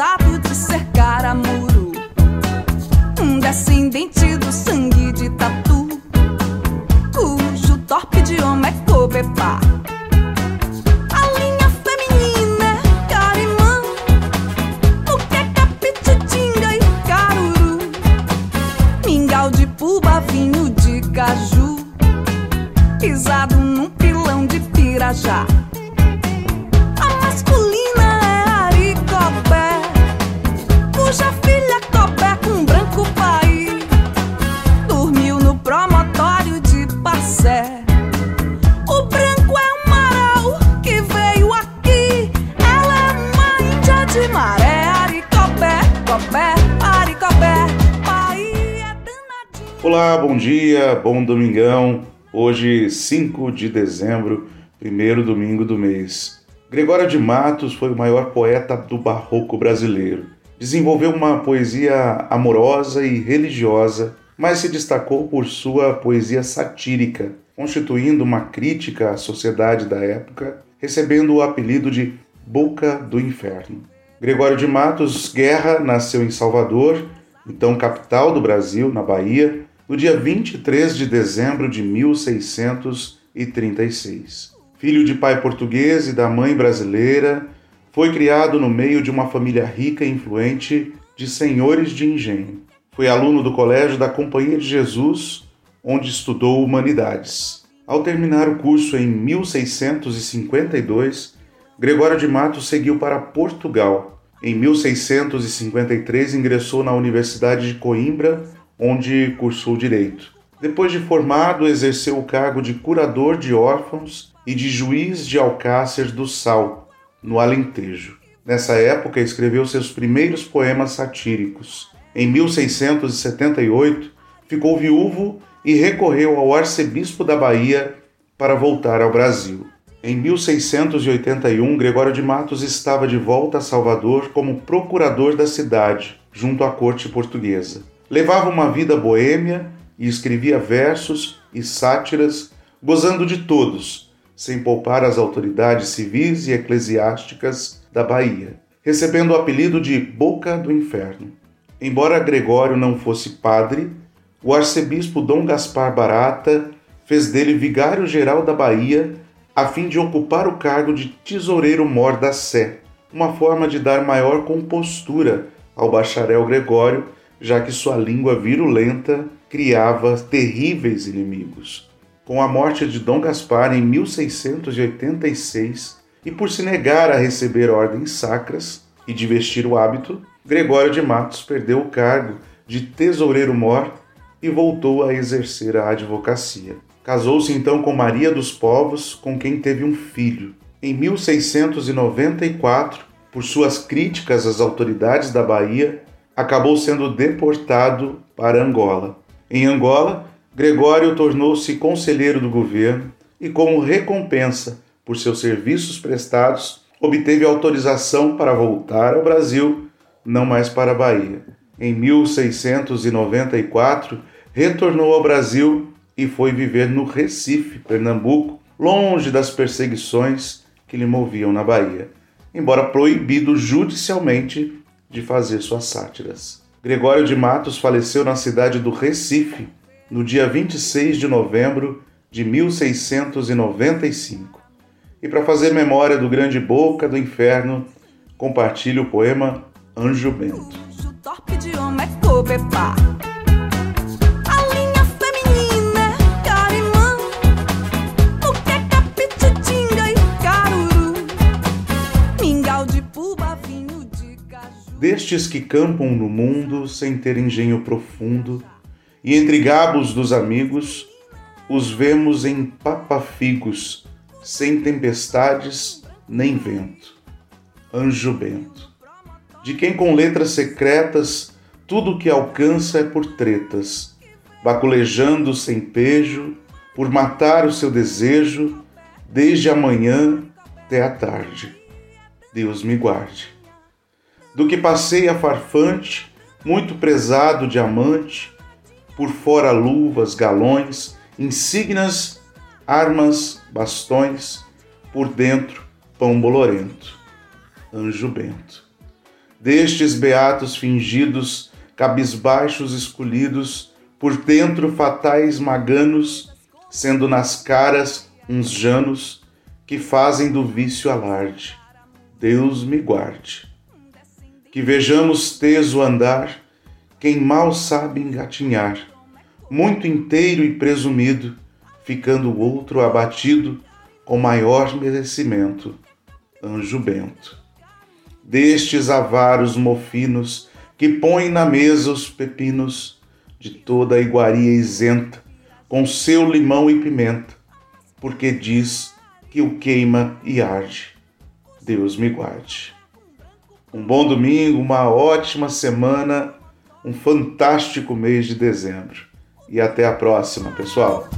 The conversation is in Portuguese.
de cercar a muro. Um descendente do sangue de tatu. Cujo torpe idioma é cobepá. Caju. Pisado num pilão de pirajá. A masculina Olá, bom dia, bom domingão. Hoje, 5 de dezembro, primeiro domingo do mês. Gregório de Matos foi o maior poeta do barroco brasileiro. Desenvolveu uma poesia amorosa e religiosa, mas se destacou por sua poesia satírica, constituindo uma crítica à sociedade da época, recebendo o apelido de Boca do Inferno. Gregório de Matos Guerra nasceu em Salvador, então capital do Brasil, na Bahia, no dia 23 de dezembro de 1636. Filho de pai português e da mãe brasileira, foi criado no meio de uma família rica e influente de senhores de engenho. Foi aluno do Colégio da Companhia de Jesus, onde estudou humanidades. Ao terminar o curso em 1652, Gregório de Matos seguiu para Portugal. Em 1653 ingressou na Universidade de Coimbra, onde cursou direito. Depois de formado, exerceu o cargo de curador de órfãos e de juiz de Alcácer do Sal, no Alentejo. Nessa época, escreveu seus primeiros poemas satíricos. Em 1678, ficou viúvo e recorreu ao arcebispo da Bahia para voltar ao Brasil. Em 1681, Gregório de Matos estava de volta a Salvador como procurador da cidade, junto à corte portuguesa. Levava uma vida boêmia e escrevia versos e sátiras, gozando de todos, sem poupar as autoridades civis e eclesiásticas da Bahia, recebendo o apelido de Boca do Inferno. Embora Gregório não fosse padre, o arcebispo Dom Gaspar Barata fez dele vigário-geral da Bahia a fim de ocupar o cargo de tesoureiro-mor da Sé, uma forma de dar maior compostura ao bacharel Gregório, já que sua língua virulenta criava terríveis inimigos. Com a morte de Dom Gaspar em 1686, e por se negar a receber ordens sacras e de vestir o hábito, Gregório de Matos perdeu o cargo de tesoureiro-mor e voltou a exercer a advocacia. Casou-se então com Maria dos Povos, com quem teve um filho. Em 1694, por suas críticas às autoridades da Bahia, acabou sendo deportado para Angola. Em Angola, Gregório tornou-se conselheiro do governo e, como recompensa por seus serviços prestados, obteve autorização para voltar ao Brasil, não mais para a Bahia. Em 1694, retornou ao Brasil e foi viver no Recife, Pernambuco, longe das perseguições que lhe moviam na Bahia, embora proibido judicialmente de fazer suas sátiras. Gregório de Matos faleceu na cidade do Recife no dia 26 de novembro de 1695. E para fazer memória do grande Boca do Inferno, compartilhe o poema Anjo Bento. Destes que campam no mundo sem ter engenho profundo, e entre gabos dos amigos, os vemos em papafigos, sem tempestades nem vento. Anjo Bento. De quem com letras secretas tudo que alcança é por tretas, baculejando sem pejo, por matar o seu desejo, desde a manhã até a tarde. Deus me guarde. Do que passei a farfante, muito prezado diamante, por fora luvas, galões, insígnias, armas, bastões, por dentro pão bolorento. anjo bento. Destes beatos fingidos, cabisbaixos escolhidos, por dentro fatais maganos, sendo nas caras uns janos que fazem do vício alarde. Deus me guarde. Que vejamos teso andar quem mal sabe engatinhar, muito inteiro e presumido, ficando o outro abatido com maior merecimento. Anjo bento. Destes avaros mofinos que põem na mesa os pepinos de toda a iguaria isenta, com seu limão e pimenta, porque diz que o queima e arde. Deus me guarde. Um bom domingo, uma ótima semana, um fantástico mês de dezembro. E até a próxima, pessoal.